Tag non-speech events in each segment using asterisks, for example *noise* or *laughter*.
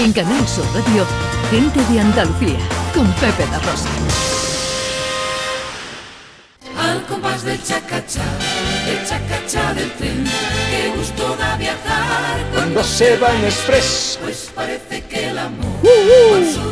En Canal Sur Radio, Gente de Andalucía, con Pepe La Rosa. Al compás del chacachá, el chacachá del tren, que gusto da viajar Cuando se va en express. Pues parece que el amor Uh,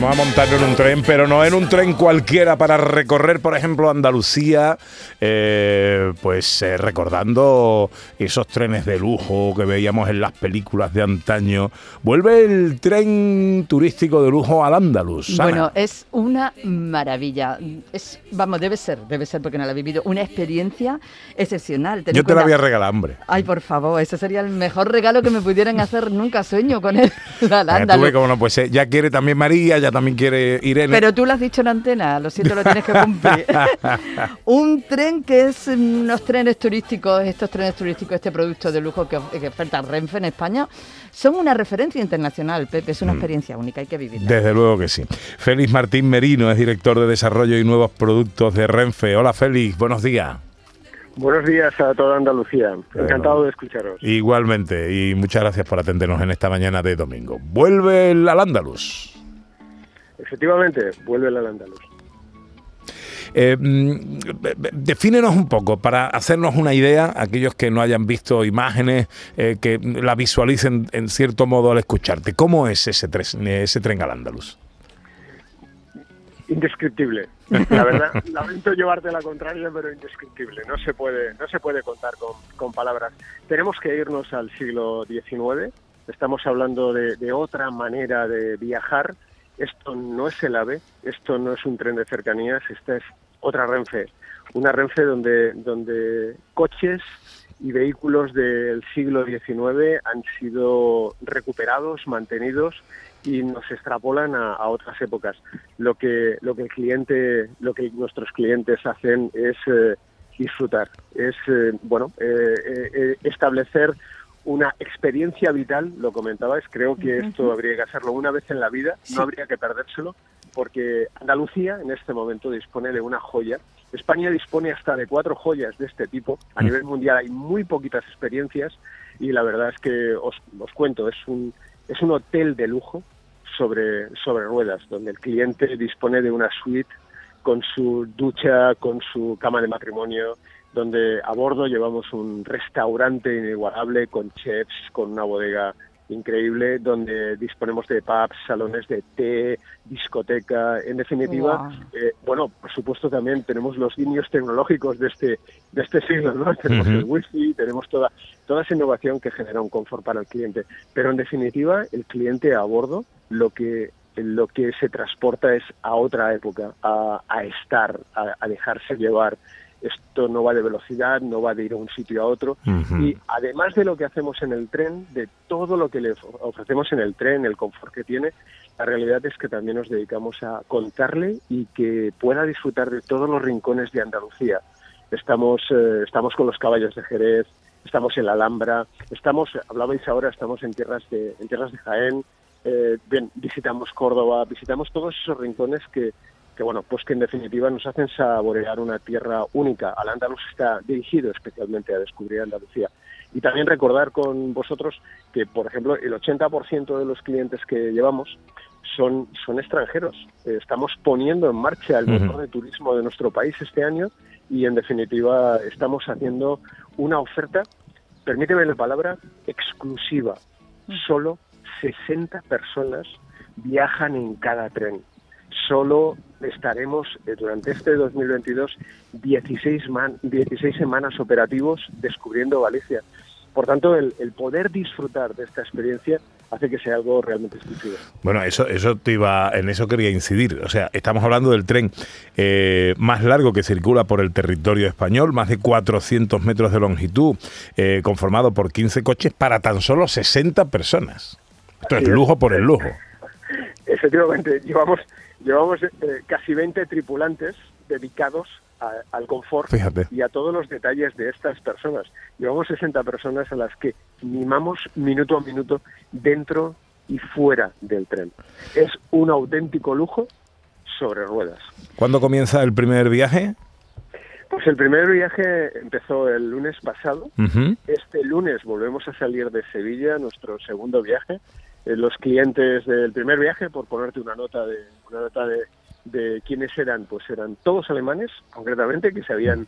Vamos a montar en un tren, pero no en un tren cualquiera para recorrer, por ejemplo, Andalucía, eh, pues eh, recordando esos trenes de lujo que veíamos en las películas de antaño. Vuelve el tren turístico de lujo al Andalus. Bueno, es una maravilla. Es, vamos, debe ser, debe ser porque no la he vivido. Una experiencia excepcional. Yo te la voy a regalar, hombre. Ay, por favor, ese sería el mejor regalo que me pudieran hacer. Nunca sueño con él. al *laughs* tú Andaluz. ves cómo no, pues ya quiere también María, ya también quiere Irene. Pero tú lo has dicho en antena, lo siento, lo tienes que cumplir. *laughs* un tren que es mm, unos trenes turísticos, estos trenes turísticos, este producto de lujo que, of- que oferta Renfe en España, son una referencia internacional, Pepe, es una experiencia única, hay que vivirla. Desde luego que sí. Félix Martín Merino es director de desarrollo y nuevos productos de Renfe. Hola Félix, buenos días. Buenos días a toda Andalucía. Encantado de escucharos. Igualmente, y muchas gracias por atendernos en esta mañana de domingo. Vuelve el al Andalus. Efectivamente, vuelve el andaluz. Eh, mm, defínenos un poco para hacernos una idea, aquellos que no hayan visto imágenes, eh, que la visualicen en cierto modo al escucharte. ¿Cómo es ese, tren- ese tren al Andalus? Indescriptible. La verdad, *laughs* lamento llevarte la contraria, pero indescriptible. No se puede, no se puede contar con, con palabras. Tenemos que irnos al siglo XIX. Estamos hablando de, de otra manera de viajar. Esto no es el AVE, esto no es un tren de cercanías, esta es otra Renfe. Una Renfe donde, donde coches y vehículos del siglo XIX han sido recuperados, mantenidos y nos extrapolan a, a otras épocas. Lo que, lo que el cliente, lo que nuestros clientes hacen es eh, disfrutar, es eh, bueno eh, eh, eh, establecer una experiencia vital, lo comentabais, creo que esto habría que hacerlo una vez en la vida, no habría que perdérselo, porque Andalucía en este momento dispone de una joya. España dispone hasta de cuatro joyas de este tipo. A nivel mundial hay muy poquitas experiencias y la verdad es que os, os cuento, es un, es un hotel de lujo sobre, sobre ruedas, donde el cliente dispone de una suite con su ducha, con su cama de matrimonio, donde a bordo llevamos un restaurante inigualable con chefs, con una bodega increíble, donde disponemos de pubs, salones de té, discoteca, en definitiva, eh, bueno, por supuesto también tenemos los guiños tecnológicos de este de este siglo, ¿no? *laughs* Tenemos el wifi, tenemos toda toda esa innovación que genera un confort para el cliente, pero en definitiva el cliente a bordo lo que lo que se transporta es a otra época, a, a estar, a, a dejarse llevar. Esto no va de velocidad, no va de ir a un sitio a otro. Y además de lo que hacemos en el tren, de todo lo que le of- ofrecemos en el tren, el confort que tiene, la realidad es que también nos dedicamos a contarle y que pueda disfrutar de todos los rincones de Andalucía. Estamos, eh, estamos con los caballos de Jerez, estamos en la Alhambra, estamos, hablabais ahora, estamos en tierras de, en tierras de Jaén, eh, bien, visitamos Córdoba, visitamos todos esos rincones que, que, bueno, pues que en definitiva nos hacen saborear una tierra única. Al Andaluz está dirigido especialmente a descubrir Andalucía. Y también recordar con vosotros que, por ejemplo, el 80% de los clientes que llevamos son, son extranjeros. Eh, estamos poniendo en marcha el motor de turismo de nuestro país este año y, en definitiva, estamos haciendo una oferta, permíteme la palabra, exclusiva. Solo 60 personas viajan en cada tren. Solo estaremos eh, durante este 2022 16, man- 16 semanas operativos descubriendo Galicia. Por tanto, el, el poder disfrutar de esta experiencia hace que sea algo realmente exclusivo. Bueno, eso, eso te iba, en eso quería incidir. O sea, estamos hablando del tren eh, más largo que circula por el territorio español, más de 400 metros de longitud, eh, conformado por 15 coches para tan solo 60 personas. Esto es. lujo por el lujo. *laughs* Efectivamente, llevamos, llevamos eh, casi 20 tripulantes dedicados a- al confort Fíjate. y a todos los detalles de estas personas. Llevamos 60 personas a las que mimamos minuto a minuto dentro y fuera del tren. Es un auténtico lujo sobre ruedas. ¿Cuándo comienza el primer viaje? Pues el primer viaje empezó el lunes pasado. Este lunes volvemos a salir de Sevilla, nuestro segundo viaje. Eh, los clientes del primer viaje, por ponerte una nota de una nota de, de quiénes eran, pues eran todos alemanes, concretamente, que se habían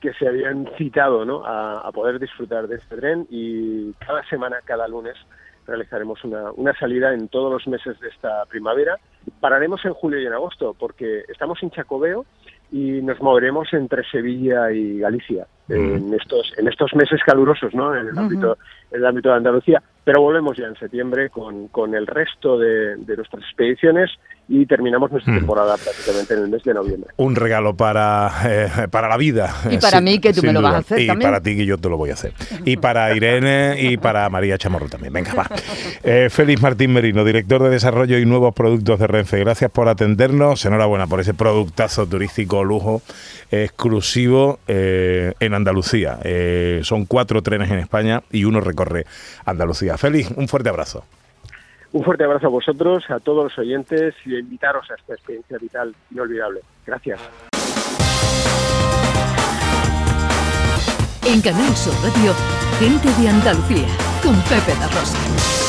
que se habían citado ¿no? a, a poder disfrutar de este tren y cada semana, cada lunes, realizaremos una, una salida en todos los meses de esta primavera. Pararemos en julio y en agosto porque estamos en Chacobeo y nos moveremos entre Sevilla y Galicia en estos en estos meses calurosos ¿no? en el ámbito en el ámbito de Andalucía pero volvemos ya en septiembre con, con el resto de, de nuestras expediciones y terminamos nuestra Mm. temporada prácticamente en el mes de noviembre Un regalo para, eh, para la vida. Y para Sin- mí, que tú me lo vas a hacer y también. para ti, que yo te lo voy a hacer. Y para Irene y para María Chamorro también. Venga, va. Eh, Félix Martín Merino, director de Desarrollo y Nuevos Productos de Renfe. Gracias por atendernos. Enhorabuena por ese productazo turístico lujo exclusivo eh, en Andalucía. Eh, son cuatro trenes en España y uno recorre Andalucía. Félix, un fuerte abrazo. un fuerte abrazo a vosotros a todos los oyentes y a invitaros a esta experiencia vital inolvidable gracias En Canal Sur Radio, gente de Andalucía, con Pepe da Rosa.